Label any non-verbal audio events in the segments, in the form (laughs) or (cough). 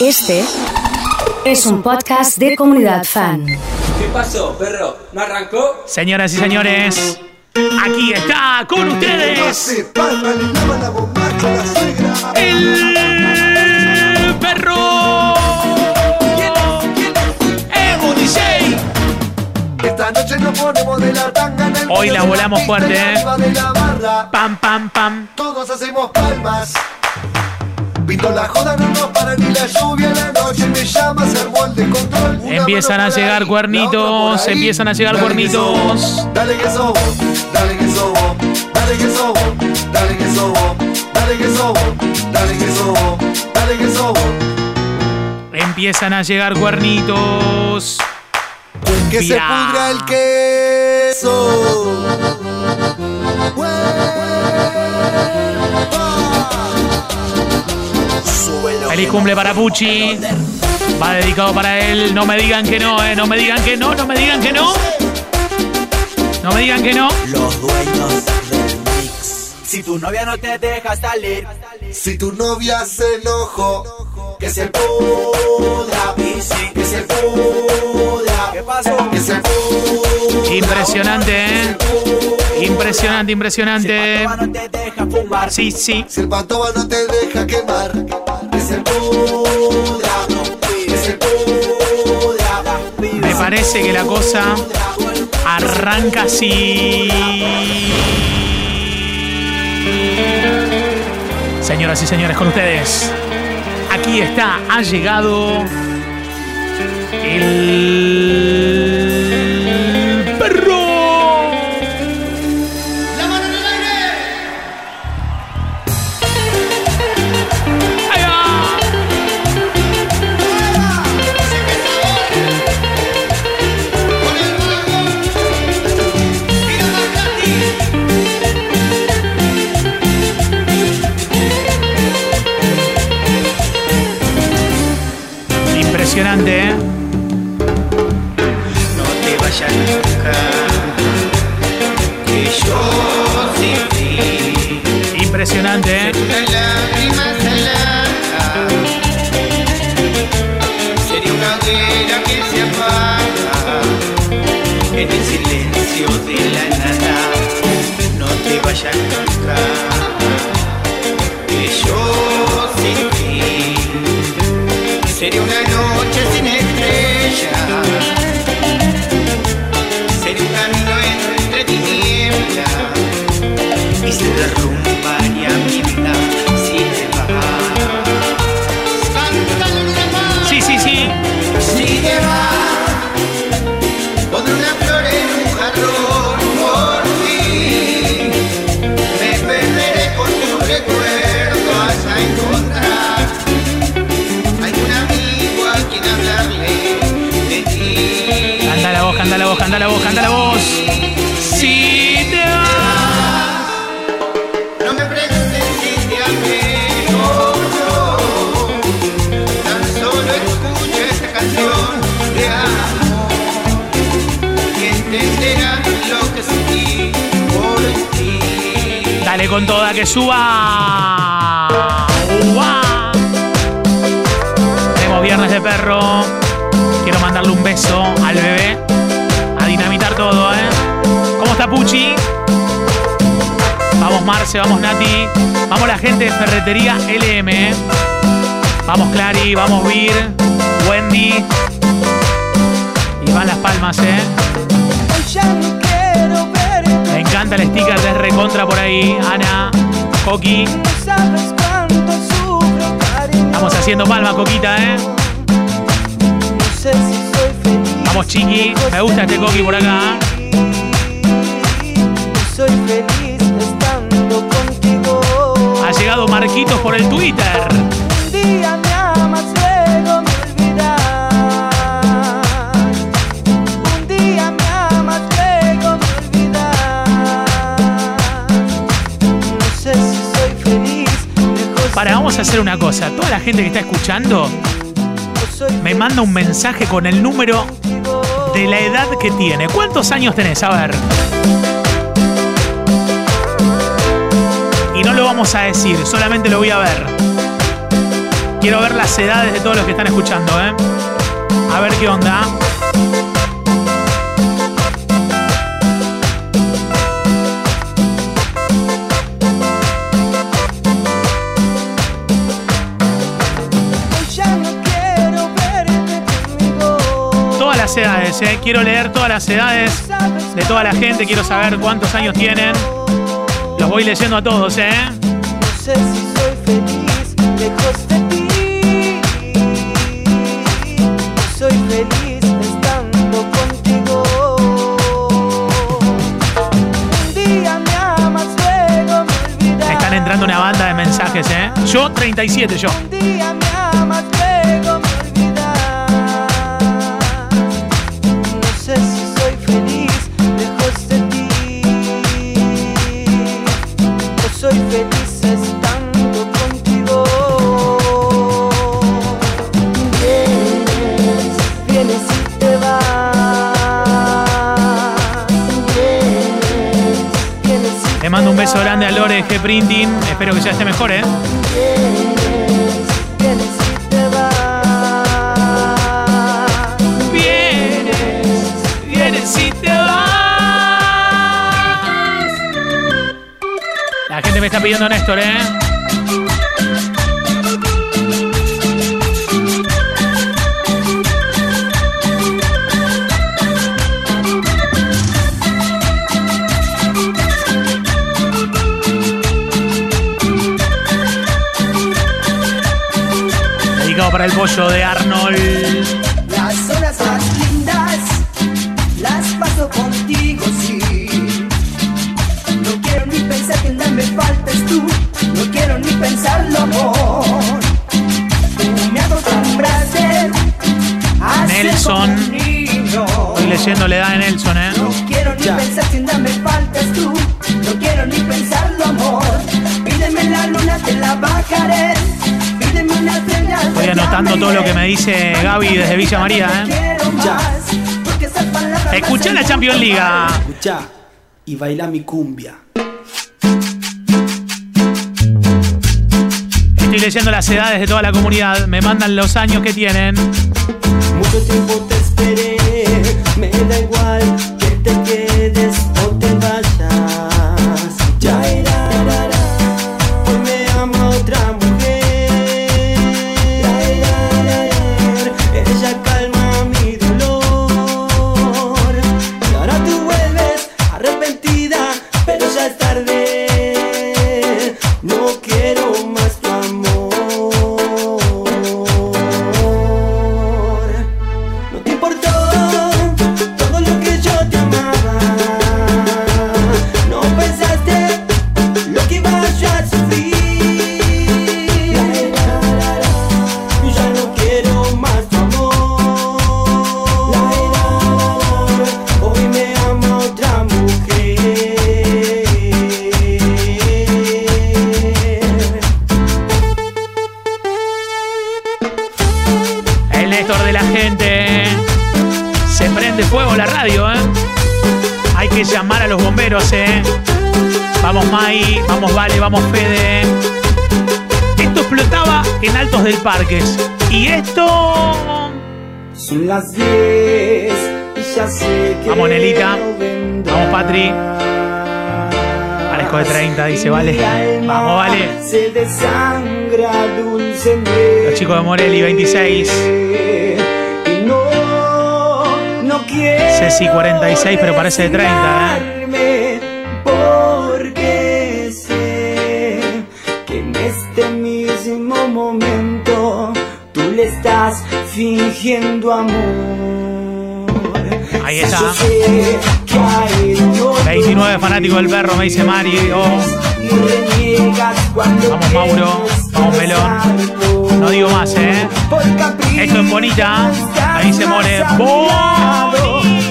Este es un podcast de comunidad fan. ¿Qué pasó, perro? ¿No arrancó? Señoras y señores, aquí está con ustedes el perro. Emo DJ. Esta noche nos ponemos de la tanga en el Hoy la volamos fuerte, ¿eh? Pam, pam, pam. Todos hacemos palmas. Pinto la joda, no nos para ni la lluvia. La noche me llama, se armó el descontrol. Empiezan a llegar ahí, cuernitos, ahí. empiezan a llegar Dale que cuernitos. vos, Dale que sos vos, dale que sos vos, dale que sos vos, dale que sos vos, dale que sos vos, dale que sos vos, dale que sos vos. Empiezan a llegar cuernitos. Que se pudra el queso. Feliz cumple para Pucci. Va dedicado para él. No me digan que no, eh. No me digan que no, no me digan que no. No me digan que no. Los dueños del mix. Si tu novia no te deja salir, Si tu novia se enojó, que se pudra, que se pudra, ¿qué pasó? que se pudra. Impresionante, eh. Impresionante, impresionante. No te deja fumar. Sí, sí. Si el patoba no te deja quemar, pudra, que se pudra. Me parece que la cosa arranca así. Señoras y señores, con ustedes. Aquí está, ha llegado el silencio de la nada. No te vayas nunca, que yo sin ti, sería una noche sin estrellas. Suba. ¡Uah! Tenemos viernes de perro. Quiero mandarle un beso al bebé. A dinamitar todo, ¿eh? ¿Cómo está Puchi? Vamos Marce, vamos Nati. Vamos la gente de Ferretería LM, ¿eh? Vamos Clary, vamos Vir, Wendy. Y van las palmas, ¿eh? Me encanta el sticker de Recontra por ahí. Ana, Coqui. Estamos haciendo palmas, Coquita, ¿eh? Vamos, Chiqui. Me gusta este Coqui por acá. Contigo. Ha llegado Marquitos por el Twitter. Para, vamos a hacer una cosa. Toda la gente que está escuchando me manda un mensaje con el número de la edad que tiene. ¿Cuántos años tenés? A ver. Y no lo vamos a decir, solamente lo voy a ver. Quiero ver las edades de todos los que están escuchando, ¿eh? A ver qué onda. Edades, ¿eh? Quiero leer todas las edades de toda la gente. Quiero saber cuántos años tienen. Los voy leyendo a todos, ¿eh? No sé si soy feliz lejos de ti. Soy feliz estando contigo. Un día me amas, luego me olvidas. Están entrando una banda de mensajes, ¿eh? Yo, 37, yo. Estoy anotando todo lo que me dice Gaby desde Villa María, ¿eh? Escuché la Champions League. Escucha y baila mi cumbia. Estoy leyendo las edades de toda la comunidad. Me mandan los años que tienen. Mucho tiempo te llamar a los bomberos, ¿eh? Vamos Mai, vamos Vale, vamos Fede. Esto explotaba en Altos del Parques. Y esto... Son las 10 y ya sé que Vamos, Nelita. Vamos, Patri. Parezco de 30, dice Vale. Vamos, Vale. Los chicos de Morelli, 26. Ceci, 46, pero parece de 30, ¿eh? Porque sé que en este mismo momento tú le estás fingiendo amor. Ahí está. Yo sé que a él no 29 fanático del perro, me dice Mari. Oh, Vamos, Mauro. Vamos, Melón. No digo más, ¿eh? Esto es bonita. Ahí se more.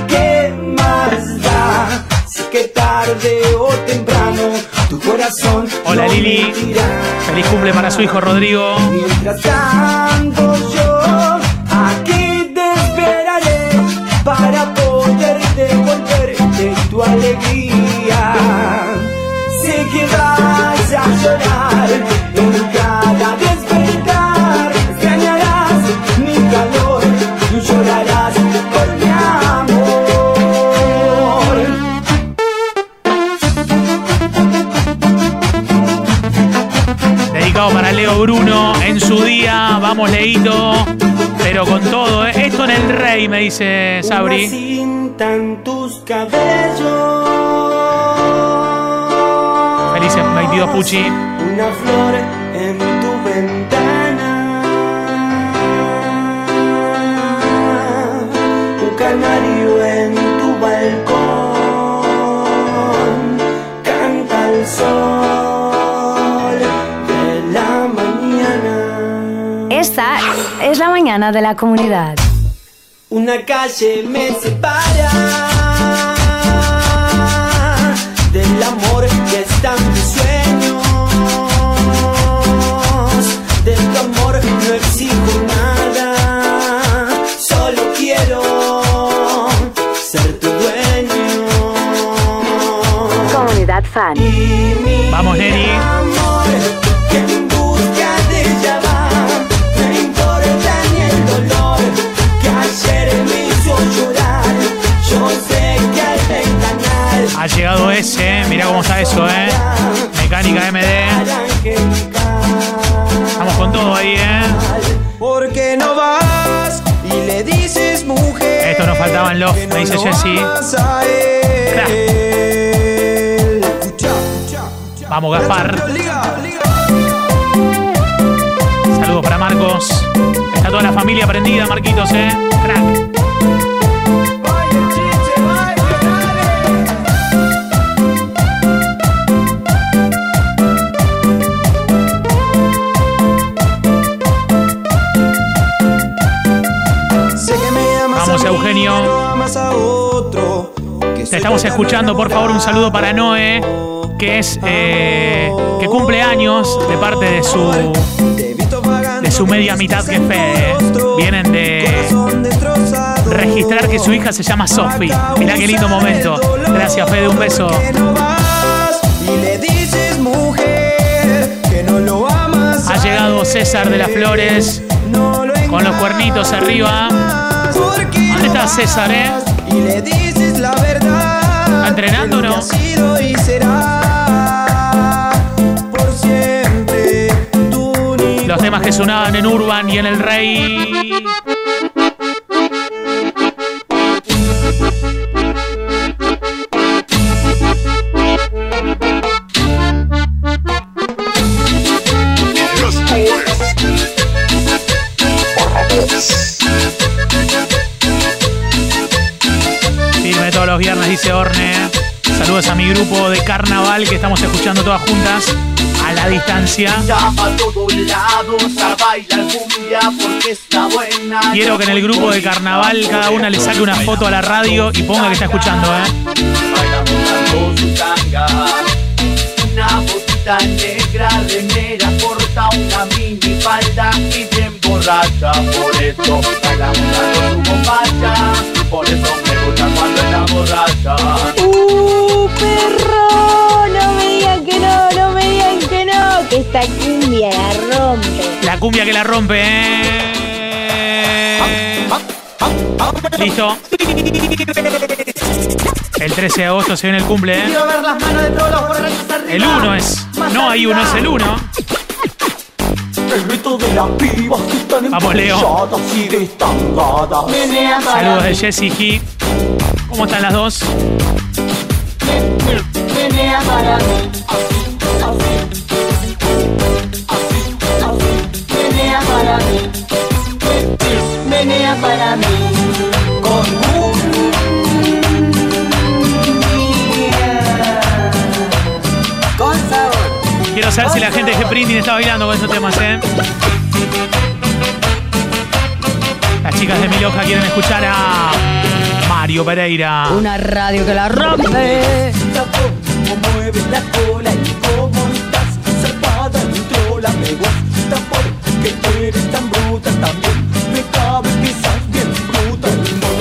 ¿Qué más da? Si que tarde o temprano tu corazón Hola, Lili. Feliz cumple para su hijo Rodrigo. Mientras tanto yo aquí te esperaré para poder devolverte tu alegría. Sé que vas a llorar en dice Una Sabri. cinta en tus cabellos. Felices 22 Puchi. Una flor en tu ventana. Un canario en tu balcón. Canta el sol de la mañana. Esta es la mañana de la comunidad. Una calle me separa del amor que está en mis sueños. De tu amor no exijo nada, solo quiero ser tu dueño. Comunidad Fan. Vamos, Neri. Ha llegado ese, mirá cómo está eso, ¿eh? Mecánica MD. Vamos con todo ahí, ¿eh? ¿Por qué no vas y le dices mujer? Esto nos faltaba en Love, me dice Jessy. Vamos, Gaspar. Saludos para Marcos. Está toda la familia prendida, Marquitos, ¿eh? Crack. Estamos escuchando, por favor, un saludo para Noé, que es eh, que cumple años de parte de su de su media mitad que Fede. Vienen de registrar que su hija se llama Sofi. Mirá qué lindo momento. Gracias, Fede, un beso. Ha llegado. César de las Flores con los cuernitos arriba. ¿Dónde está César, eh? Y le dices la verdad. ¿Está entrenando o no? Los temas que sonaban en Urban y en El Rey. Viernes, dice Orne. Saludos a mi grupo de carnaval que estamos escuchando todas juntas a la distancia. Quiero que en el grupo de carnaval cada una le saque una foto a la radio y ponga que está escuchando, ¿eh? Negra, remera corta, una mini falda y bien borracha. Por eso su bombacha. Por eso gusta cuando está borracha. ¡Uh, perro! No me digan que no, no me digan que no, que esta cumbia la rompe. La cumbia que la rompe, ¿eh? Listo. El 13 de agosto se viene el cumple, ¿eh? ver las manos de todos los. El 1 es. No hay uno, es el 1. El grito de las pibas que están Vamos, Leo. emborrachadas y destangadas. Menea para Saludos de mí, Jessie G. ¿Cómo están las dos? menea para mí. Así, así. Así, así. Menea para mí. Menea para mí. Saber si la gente de Printing está bailando con esos temas, ¿eh? Las chicas de Miloja quieren escuchar a Mario Pereira. Una radio que la rompe.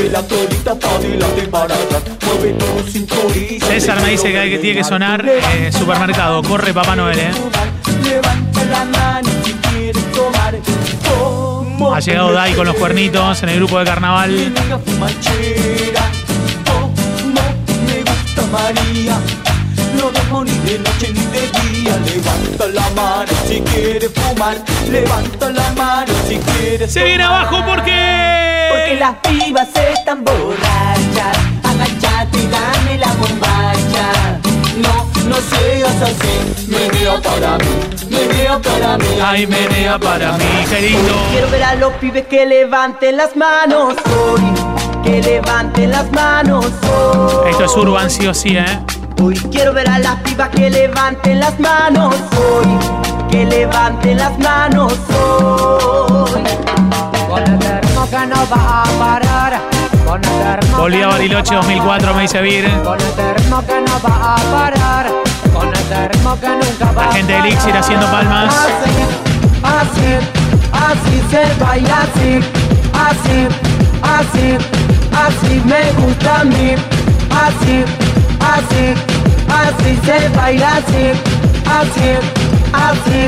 Mueve la colita para adelante y para atrás mueve tu cinturita César me dice que, hay que tiene que sonar eh, supermercado. Corre Papá Noel, ¿eh? levanta la mano si quieres tomar Cómo Ha llegado Dai con los cuernitos en el grupo de carnaval. Niña fumachera, cómo me gusta María. No no duermo ni de noche ni de día. Levanta la mano si quieres fumar. Levanta la mano si quieres Se viene abajo porque. Porque las pibas están borrachas. Agachate y dame la bombacha. No, no seas así. Menea para mí, menea para mí. Ay, menea para mí, qué lindo. Quiero ver a los pibes que levanten las manos hoy. Que levanten las manos hoy. Esto es Urban, sí o sí, ¿eh? Hoy quiero ver a las pibas que levanten las manos hoy. Que levanten las manos hoy. Con el termo que no va a parar. Con el termo Volví a Bariloche 2004, me dice Vir. Con el termo que no va a parar. Con el termo que nunca va La gente de Elixir haciendo palmas. Así, así, así se baila así, así, así, así me gusta a mí, así, así, así se baila así, así, así,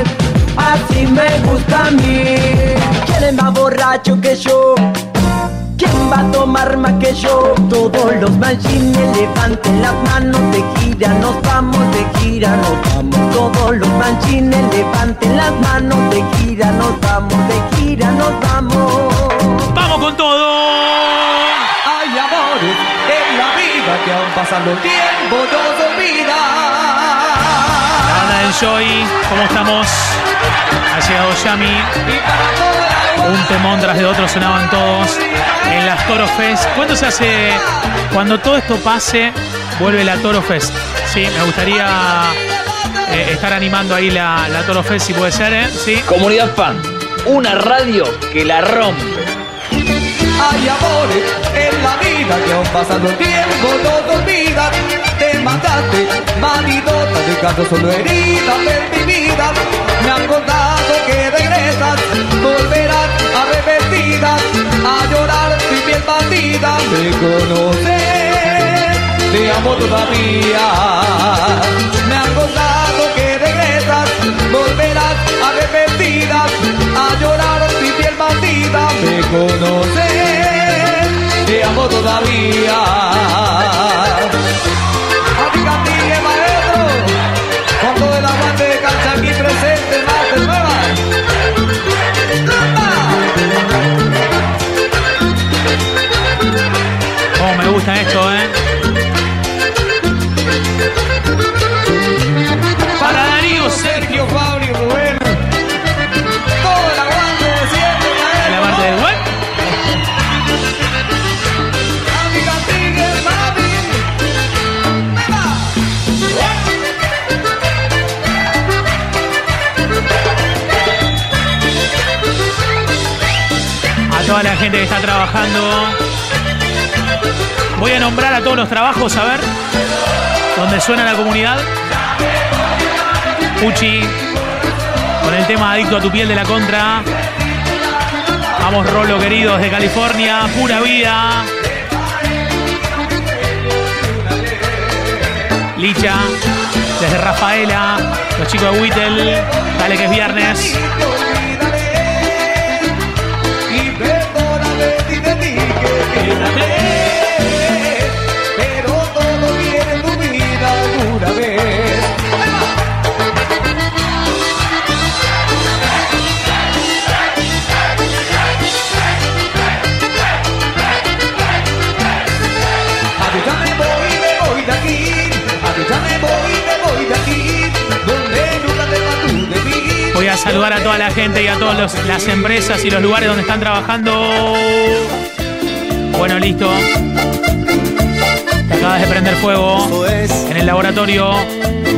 así me gusta a mí. ¿Quién es más borracho que yo? ¿Quién va a tomar más que yo? Todos los manchines levanten las manos de gira, nos vamos de gira, nos vamos. Todos los manchines levanten las manos de gira, nos vamos de gira, nos vamos. ¡Vamos con todo! Que aún pasando el tiempo nos olvida. La banda del Joy, ¿cómo estamos? Ha llegado Yami. Un temón tras de otro sonaban todos en las Toro Fest. ¿Cuánto se hace? Cuando todo esto pase, vuelve la Toro Fest. Sí, me gustaría eh, estar animando ahí la, la Toro Fest, si puede ser, ¿eh? Sí. Comunidad Fan, una radio que la rompe. Hay amores en la vida que aún pasando el tiempo no te olvidan. Te mataste, maridota, dejando solo heridas en mi vida. Me han contado que regresas, volverás arrepentidas a llorar mi piel bandida. Me conoces, te amo todavía. Me han contado que regresas, volverás arrepentidas a llorar mi piel bandida. Me conoces, todavía. Gente que está trabajando. Voy a nombrar a todos los trabajos, a ver. Donde suena la comunidad. Puchi. Con el tema Adicto a tu piel de la contra. Vamos, Rolo, queridos de California. Pura vida. Licha. Desde Rafaela. Los chicos de Whittle. Dale que es viernes. Que quédate. Pero todo viene en tu vida alguna vez. A ti ya me voy, me voy de aquí. A ti ya me voy, me voy de aquí. Donde nunca te vas tú de mí. Voy a saludar a toda la gente y a todas las empresas y los lugares donde están trabajando. Bueno, listo. Te acabas de prender fuego en el laboratorio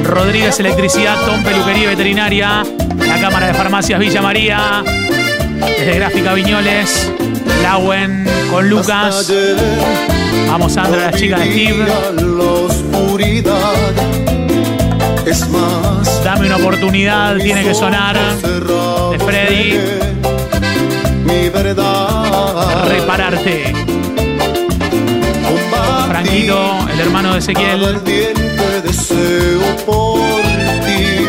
Rodríguez Electricidad, Tom Peluquería Veterinaria, la Cámara de Farmacias Villa María, desde Gráfica Viñoles, Lauen con Lucas. Vamos Sandra, las chicas de Steve. Dame una oportunidad, tiene que sonar. De Freddy. Mi verdad. Repararte. Franquito, el hermano de Ezequiel. Ardiente deseo por ti,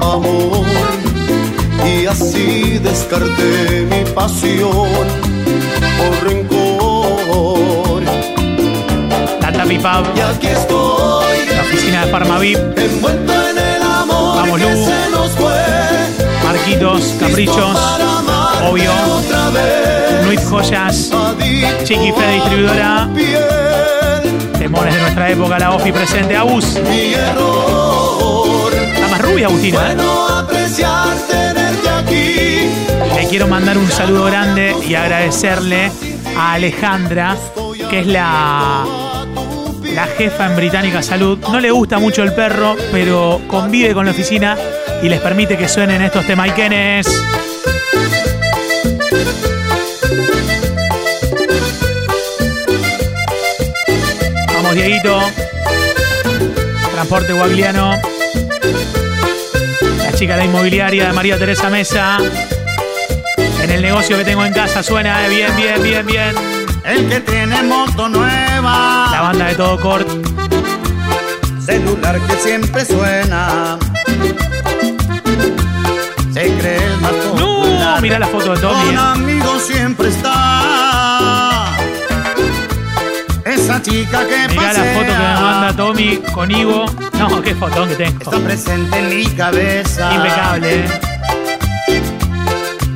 amor. Y así descarté mi pasión por rencor. Tata Pipab. Y aquí estoy. La Oficina de Farmavip. Envuelto en el amor Vamos, que Lu. se nos fue. Marquitos, Caprichos, obvio. Nuit Joyas, Chiqui Fede Distribuidora, piel, Temores de nuestra época, la OFI presente, Abus. mi error. Está más rubia, Agustina. ¿eh? No apreciar tenerte aquí. Le quiero mandar un saludo grande y agradecerle a Alejandra, que es la, la jefa en Británica Salud. No le gusta mucho el perro, pero convive con la oficina y les permite que suenen estos temaiquenes. Vamos, Dieguito. Transporte Guagliano. La chica de la inmobiliaria de María Teresa Mesa. En el negocio que tengo en casa suena, eh, bien, bien, bien, bien. El que tiene moto nueva. La banda de todo cort. Celular que siempre suena. Se cree el más No, popular. mira la foto de Tommy. Con eh. amigos siempre está. Esa chica que Mirá la foto que me manda Tommy con Ivo. No, qué fotón que tengo. Está presente en mi cabeza. Impecable, eh.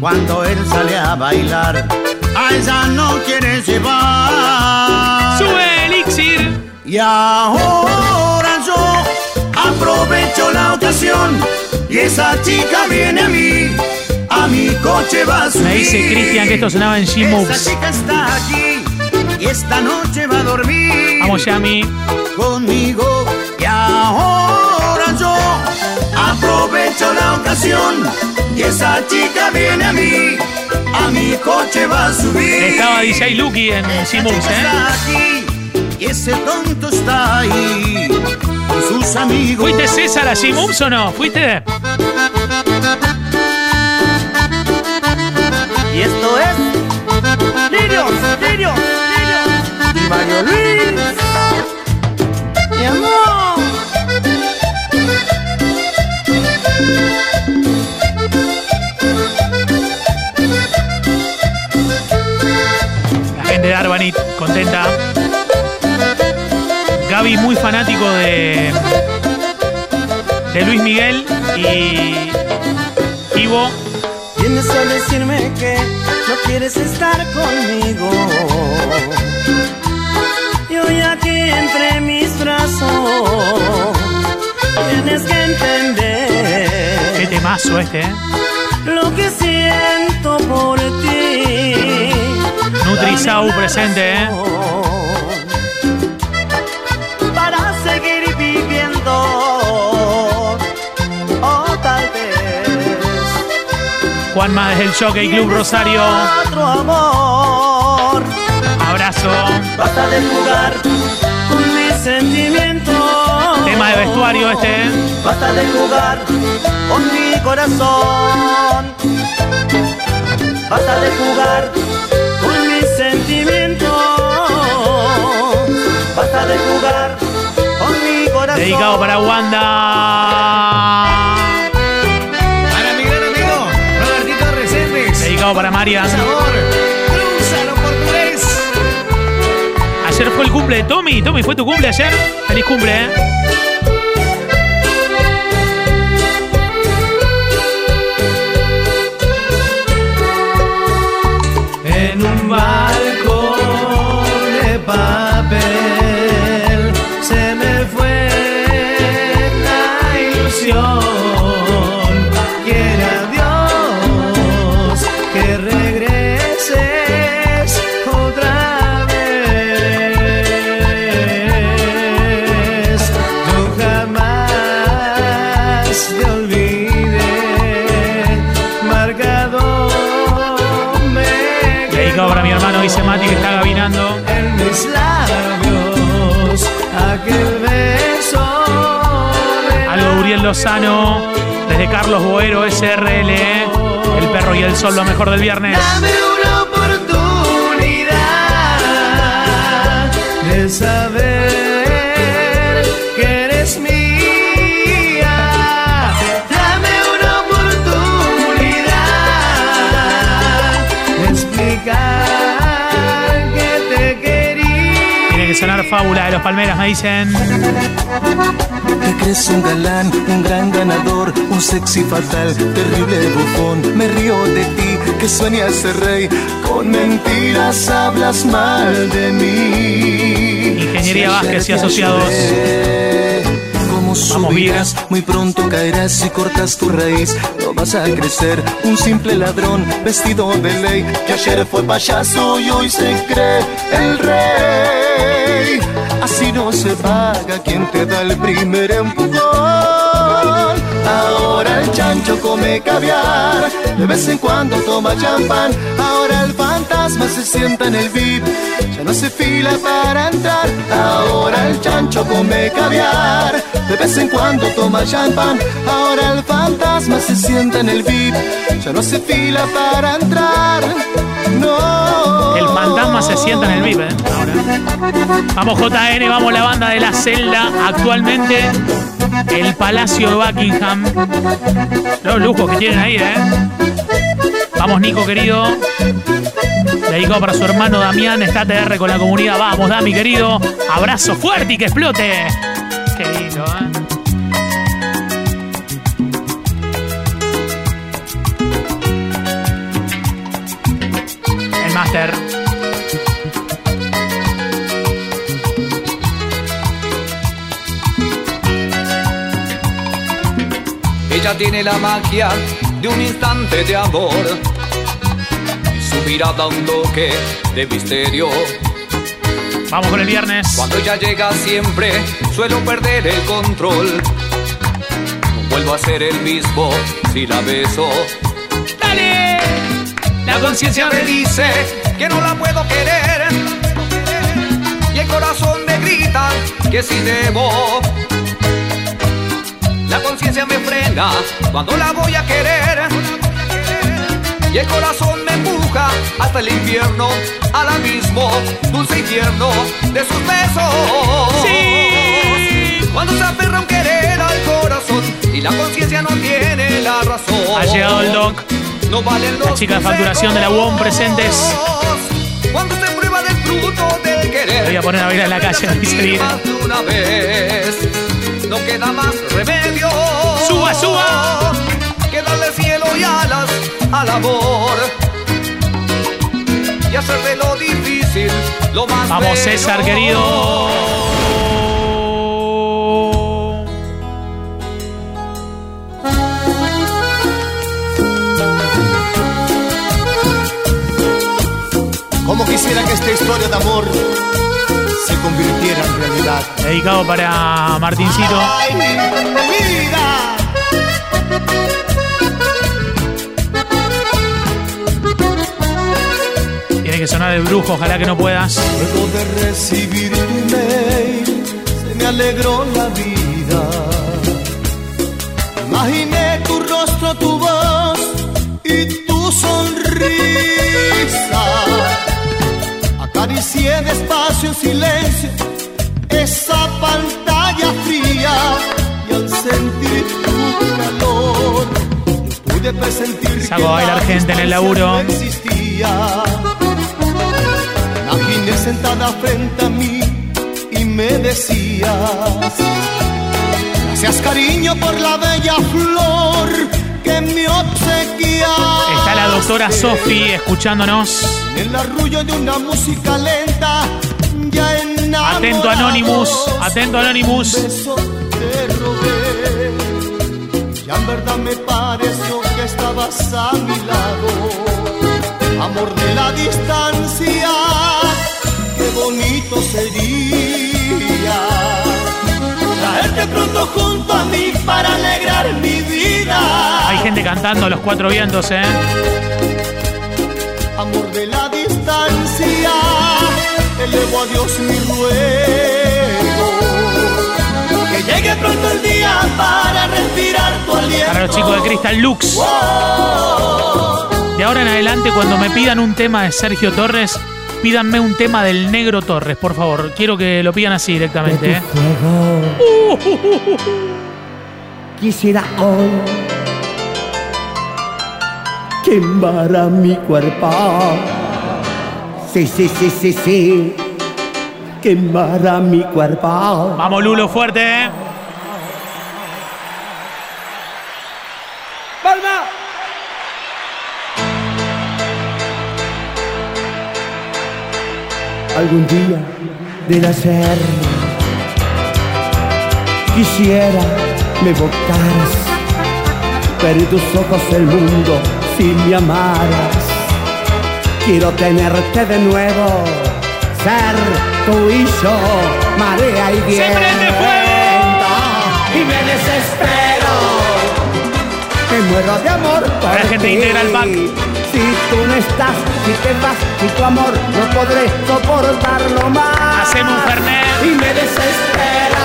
Cuando él sale a bailar, a ella no quiere llevar. ¡Sube Elixir! Y ahora yo aprovecho la ocasión y esa chica viene a mí, a mi coche va a subir. Me dice Cristian que esto sonaba en G-Moves. Esa chica está aquí y esta noche va a dormir Vamos, Yami. conmigo. Y ahora yo aprovecho la ocasión y esa chica viene a mí, a mi coche va a subir. Estaba DJ Lucky en chica ¿eh? está aquí y ese tonto está ahí con sus amigos. ¿Fuiste César a G-Moves o no? ¿Fuiste? Mario Luis. Mi amor. La gente de Arbanit, contenta. Gaby, muy fanático de, de Luis Miguel y Ivo. Vienes a decirme que no quieres estar conmigo. Y hoy aquí entre mis brazos tienes que entender Qué temazo este, ¿eh? lo que siento por ti. Nutrisau presente, ¿eh? Para seguir viviendo, o tal vez Juan más del Jockey Club Rosario. otro amor. Basta de jugar con mis sentimientos. Tema de vestuario este, ¿eh? Basta de jugar con mi corazón. Basta de jugar con mis sentimientos. Basta de jugar con mi corazón. Dedicado para Wanda. Para mi gran amigo Robertito Reséndez. Dedicado para Marian. Sabor, cruzalo Ayer fue el cumple de Tommy. Tommy, ¿fue tu cumple ayer? Feliz cumple, ¿eh? Jamás te olvidé, marcado me Dedicado para mi hermano, dice Mati, que está gabinando. en mis labios aquel beso Algo Uriel Lozano. Desde Carlos Boero, SRL. ¿eh? El perro y el sol, lo mejor del viernes. Dame una oportunidad de saber fábula de los palmeras, me dicen. Te crees un galán, un gran ganador, un sexy fatal, terrible bufón. Me río de ti, que sueñas ser rey. Con mentiras hablas mal de mí. Ingeniería Vázquez y asociados. Como subirás, muy pronto caerás y cortas tu raíz. Vas a crecer, un simple ladrón vestido de ley. Que ayer fue payaso y hoy se cree el rey. Así no se paga quien te da el primer empujón. Ahora el chancho come caviar, de vez en cuando toma champán. Ahora el fantasma se sienta en el VIP, ya no se fila para entrar. Ahora el chancho come caviar, de vez en cuando toma champán. Ahora el fantasma se sienta en el VIP, ya no se fila para entrar. No. El fantasma se sienta en el VIP, ¿eh? Ahora. Vamos JN, vamos la banda de la celda. Actualmente el Palacio de Buckingham. Los lujos que tienen ahí, ¿eh? Vamos Nico, querido. Dedicado para su hermano Damián. Está TR con la comunidad. Vamos, Dami, querido. Abrazo fuerte y que explote. Qué lindo, ¿eh? El máster. Ella tiene la magia de un instante de amor. Su mirada un toque de misterio. Vamos con el viernes. Cuando ella llega siempre suelo perder el control. No vuelvo a ser el mismo si la beso. ¡Dale! La conciencia me dice que no la puedo querer. Y el corazón me grita que si debo. Conciencia me frena cuando la voy a querer. Y el corazón me empuja hasta el infierno, al abismo, dulce infierno de sus besos. Sí. Cuando se aferra un querer al corazón y la conciencia no tiene la razón. Ha llegado el doc. No valen los La chica de facturación de la UOM presentes. Cuando se prueba del fruto del querer. Voy a poner a bailar en la calle, dice de una vez. No queda más remedio. Suba, suba. Que darle cielo y alas al amor. Y hacer de lo difícil lo más Vamos, bello. César, querido. Como quisiera que esta historia de amor se convirtiera en realidad. Dedicado para Martincito. ¡Ay, vida! Tiene que sonar el brujo, ojalá que no puedas. Luego de recibir tu mail, se me alegró la vida. Imaginé tu rostro, tu voz y tu sonrisa. Acaricié despacio en silencio esa pantalla fría y al sentir tu calor no pude presentir bailar gente en el laburo. no existía. Imaginé sentada frente a mí y me decías Gracias cariño por la bella flor que me obsequia. Está la doctora Sofi escuchándonos. En el arrullo de una música lenta ya enamorado. Atento Anonymous, atento Anonymous. Un beso te robé. Ya en verdad me pareció que estabas a mi lado. Amor de la distancia Qué bonito sería Traerte pronto junto a mí para alegrar mi vida Hay gente cantando los cuatro vientos, ¿eh? Amor de la distancia, elevo a Dios mi ruego. Que llegue pronto el día para respirar tu aliento. Para los chicos de Crystal Lux. De ahora en adelante, cuando me pidan un tema de Sergio Torres, pídanme un tema del Negro Torres, por favor. Quiero que lo pidan así directamente, ¿eh? (laughs) Quisiera hoy quemar a mi cuerpo. Sí, sí, sí, sí, sí. quemará mi cuerpo. Vamos, Lulo, fuerte, ¿eh? ¡Palma! Algún día de nacer quisiera me evocaras, ver en tus ojos el mundo si me amaras. Quiero tenerte de nuevo, ser tu y yo, marea y viento. Y me desespero, me muero de amor por La gente ti. integra el. Si tú no estás, si te vas, si tu amor no podré soportarlo más. Hacemos un Fernet. Y me desespero,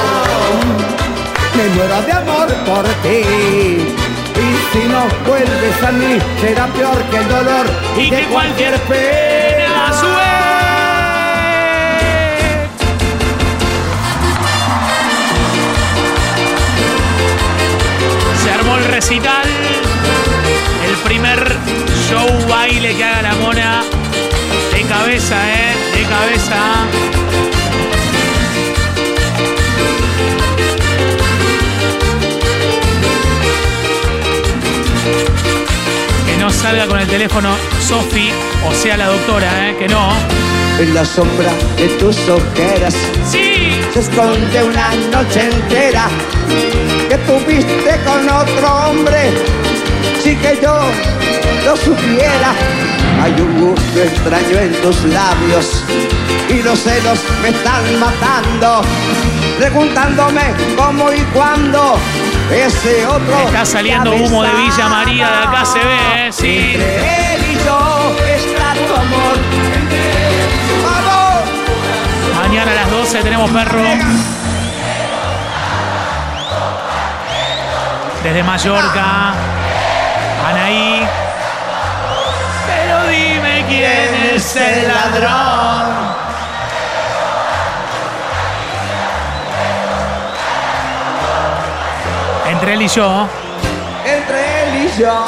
me muero de amor por ti. Y si no vuelves a mí, será peor que el dolor Y que cualquier cualquier pena. pena sube. Se armó el recital. Primer show baile que haga la mona. De cabeza, ¿eh? De cabeza. Que no salga con el teléfono Sofi, o sea la doctora, ¿eh? Que no. En la sombra de tus ojeras Sí. se esconde una noche entera que tuviste con otro hombre. Si que yo lo supiera, hay un gusto extraño en tus labios y los celos me están matando, preguntándome cómo y cuándo ese otro. Está saliendo humo de Villa María, de acá se ve, ¿eh? Sí. Entre él y yo está tu amor. ¡Vamos! Mañana a las 12 tenemos perro. Desde Mallorca. Anaí. Pero dime quién es el ladrón. Entre él y yo. Entre él y yo.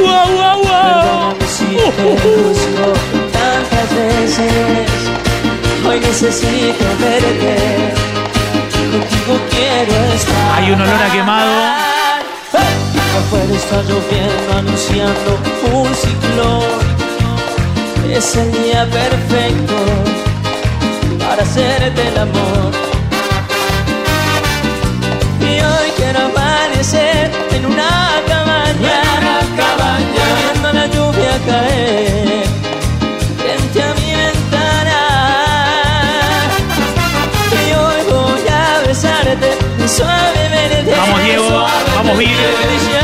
¡Wow, wow, wow! Si te busco tantas veces. Hoy necesito verte. Contigo quiero estar. Hay un olor a quemado. Afuera está lloviendo anunciando un ciclón. Es el día perfecto para hacerte el amor. Y hoy quiero amanecer en una cabaña, viendo la lluvia caer frente a mi ventana. Y hoy voy a besarte suavemente. Vamos, Diego. Vamos, Bill.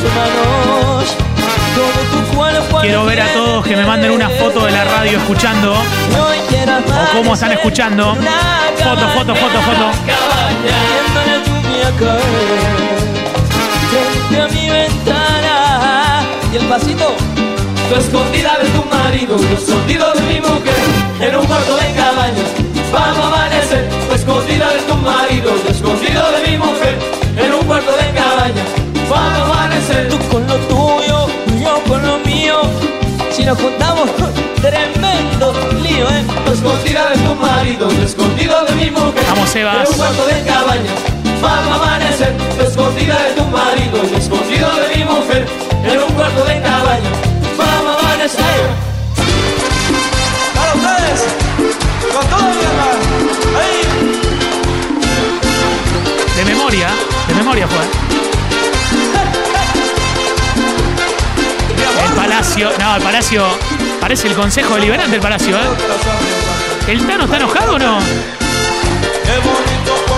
Mis manos todo tu cuerpo. Quiero ver a todos que me manden una foto de la radio escuchando. O cómo están escuchando. Foto, foto, foto, foto. Frente a mi ventana y el pasito Tu escondida de tu marido, tu escondido de mi mujer, en un cuarto de cabaña. Vamos a amanecer, tu escondida de tu marido, tu escondido de mi mujer, en un cuarto de cabaña. Vamos a nos juntamos, tremendo lío, ¿eh? Escondida de tu marido, tu escondido de mi mujer, Vamos, Sebas. en un cuarto de cabaña. Vamos a amanecer, escondida de tu marido, tu escondido de mi mujer, en un cuarto de cabaña. Vamos a amanecer. Para ustedes, con toda mi alma. Ahí. De memoria. De memoria fue. El Palacio. No, el Palacio. Parece el Consejo Deliberante el Palacio, ¿eh? ¿El Tano está enojado o no?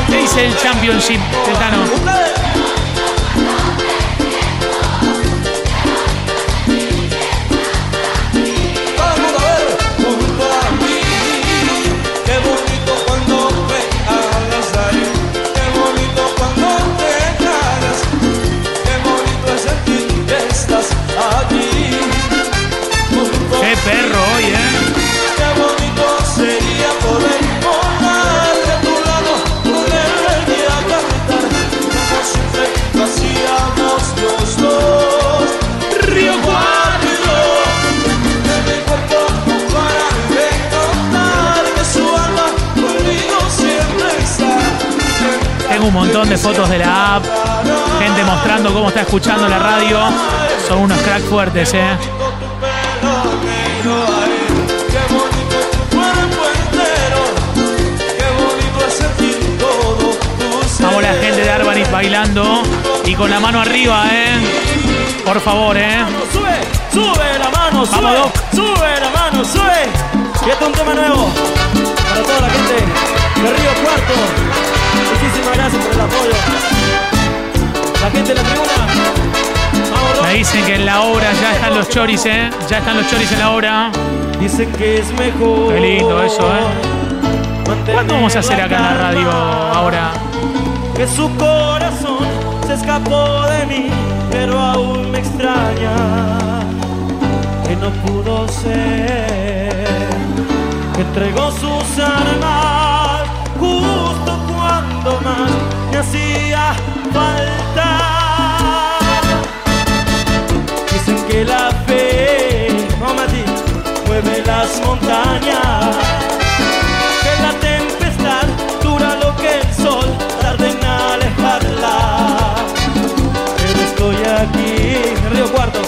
¿Qué dice el Championship del Tano? Escuchando la radio. Son unos cracks fuertes, ¿eh? Vamos la gente de Arbanit bailando y con la mano arriba, ¿eh? Por favor, ¿eh? Sube, sube la mano, sube, Vamos, sube la mano, sube. Y este es un tema nuevo para toda la gente de Río Cuarto. Muchísimas gracias por el apoyo. La gente de la tribuna. Me dicen que en la obra ya están los choris, ¿eh? Ya están los choris en la obra. Dicen que es mejor. Qué lindo eso, ¿eh? ¿Cuándo vamos a hacer acá en la radio ahora? Que su corazón se escapó de mí, pero aún me extraña. Que no pudo ser. Que entregó sus armas justo cuando más me hacía falta. Que fe, oh, Mati, mueve las montañas. Que la tempestad dura lo que el sol tarda en alejarla. Pero estoy aquí, Río Cuarto,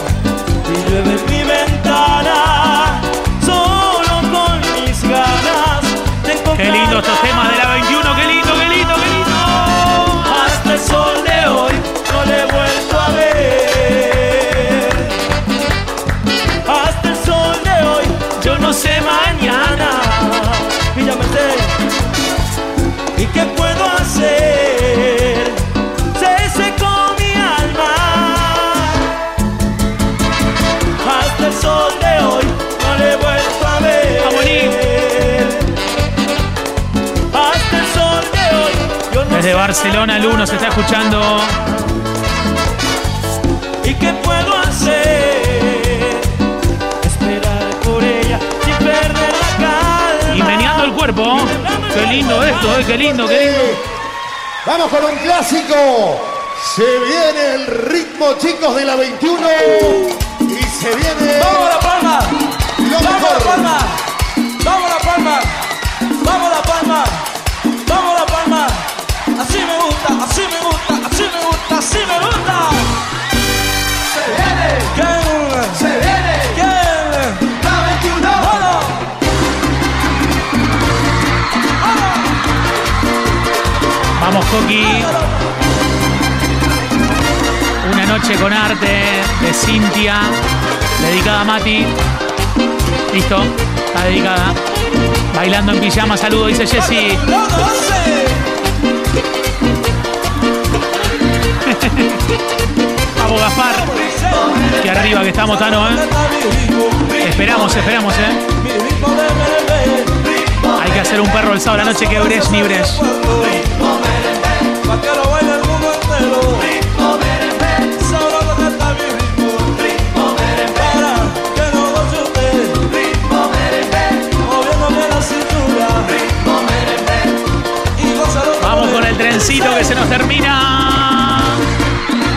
y llueve mi ventana. Solo con mis ganas de. Qué lindo estos temas de la 21, qué Barcelona, el 1 se está escuchando. ¿Y qué puedo hacer? Esperar por ella sin perder la calma. Y meneando el cuerpo. Qué lindo esto, ¿eh? Qué lindo, qué lindo. Vamos con un clásico. Se viene el ritmo, chicos, de la 21. Y se viene. ¡Vamos a la palma! ¡Vamos a la palma! ¡Vamos a la palma! ¡Vamos a la palma! Así me gusta, así me gusta, así me gusta, así me gusta. Se viene, ¿quién? Se viene, ¿quién? La 21. ¡Vamos! Vamos, Coqui. Una noche con arte de Cintia, dedicada a Mati. Listo, está dedicada. Bailando en pijama, saludo, dice Jessy. (laughs) Vamos, Gaspar. Que arriba que estamos, Tano, ¿eh? Esperamos, esperamos, ¿eh? Hay que hacer un perro el sábado la noche que Bresh ni Bresh. Trencito que se nos termina.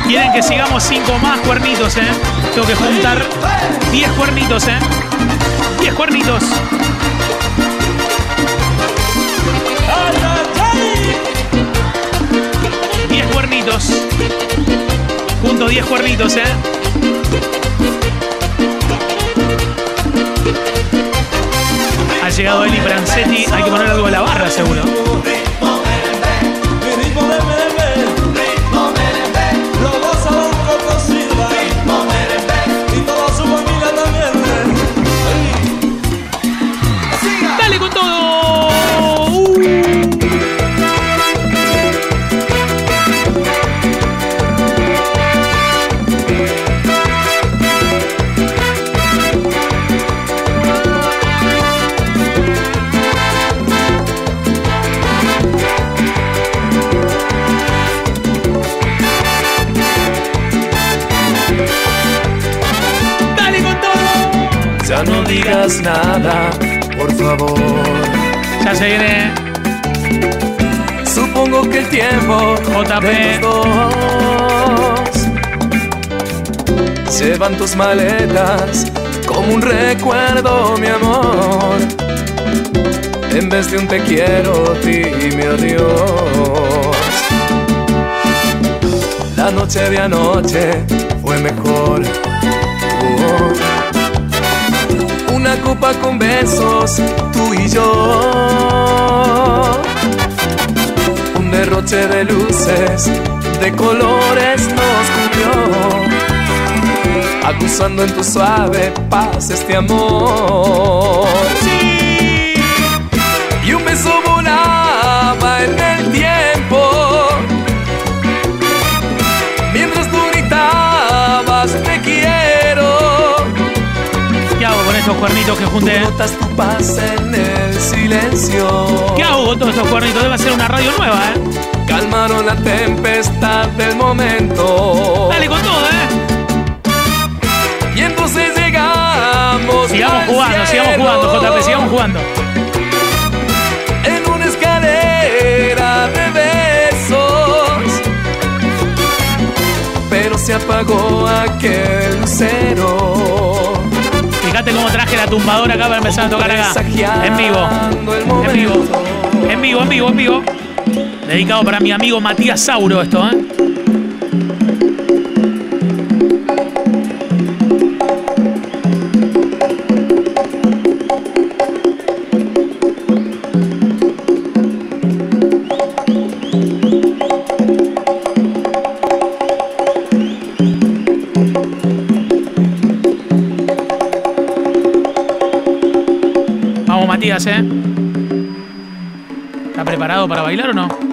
Quieren que sigamos cinco más cuernitos, ¿eh? Tengo que juntar 10 cuernitos, ¿eh? 10 cuernitos. 10 cuernitos. Junto 10 cuernitos, ¿eh? Ha llegado Eli Brancetti. Hay que poner algo en la barra, seguro. ¡Dale con todo! Ya no digas nada, favor. Ya se viene Supongo que el tiempo JP. de los dos llevan tus maletas como un recuerdo, mi amor. En vez de un te quiero, dime adiós. La noche de anoche fue mejor. Con besos, tú y yo. Un derroche de luces, de colores nos cubrió. Acusando en tu suave paz este amor. Y un beso volaba en el ¿Qué hago con estos cuernitos que junté? Notas tu paz en el silencio. ¿Qué hago con todos estos cuernitos? Debe ser una radio nueva, ¿eh? Calmaron la tempestad del momento. Dale con todo, ¿eh? Y entonces llegamos. Sigamos jugando, sigamos jugando, JP, sigamos jugando. En una escalera de besos. Pero se apagó aquel lucero. Fíjate cómo traje la tumbadora acá para empezar a tocar acá. En vivo. En vivo. En vivo, en vivo, en vivo. Dedicado para mi amigo Matías Sauro esto, ¿eh? Para bailar o no?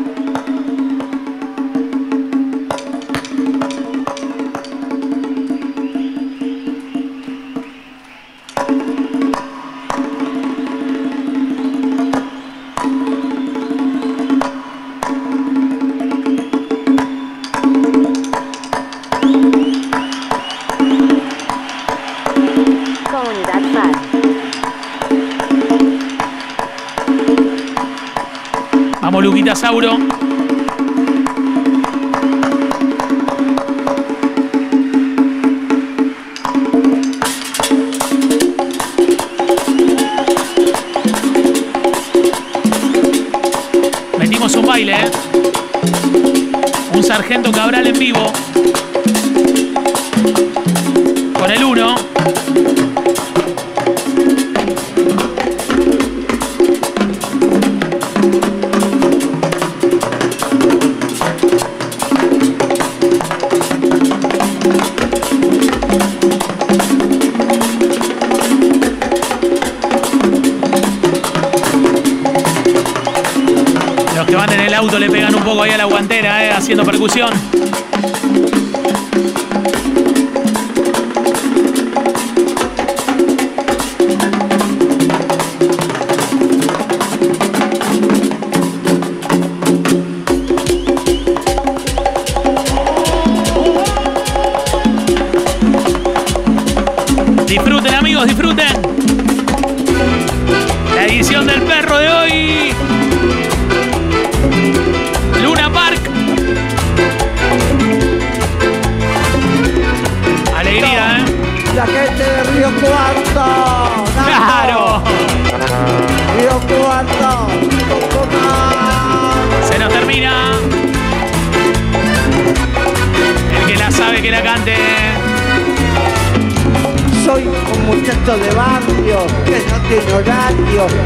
Que van en el auto le pegan un poco ahí a la guantera, ¿eh? Haciendo percusión.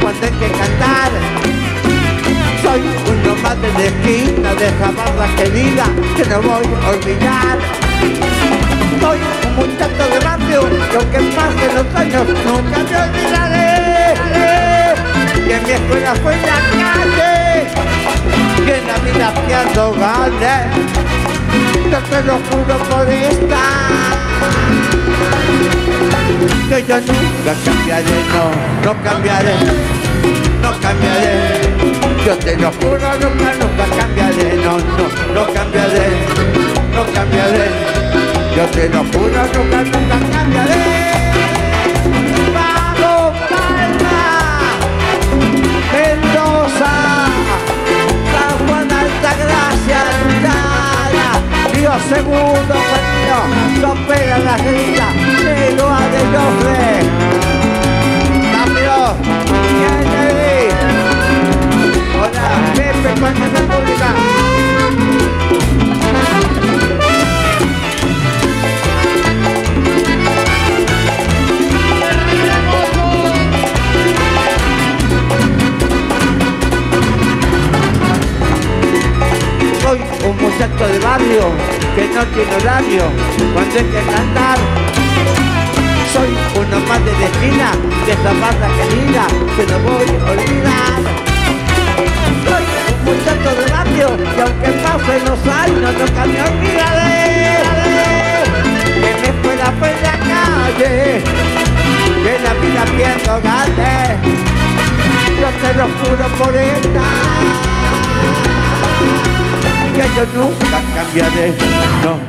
Cuando hay que cantar. Soy un nomade de esquina de jabarda querida que no voy a olvidar. Soy un muchacho de barrio que aunque pasen los años nunca me olvidaré. En mi escuela fue la calle, y en la vida pierdo gané. Yo te lo juro por esta que yo nunca cambiaré, no, no cambiaré, no cambiaré. Yo te lo juro, nunca, nunca cambiaré, no, no, no cambiaré, no cambiaré. Yo te lo juro, nunca, nunca cambiaré. Vamos, Palma, Mendoza, San Juan Altagracia, Río Segundo, Juanito, no pega la grilla, loa del cofre. Rápido. Hola, Hola, Pepe, Pancha Pública. Soy un muchacho de barrio que no tiene horario cuando hay que cantar soy una madre de esquina de esa banda querida que no voy a olvidar. Soy un muchacho de barrio y aunque pasen los años nunca me olvidaré. Que me fue la fue en la calle, que la vida pierdo grande. Yo te lo juro por esta que yo nunca cambiaré, no.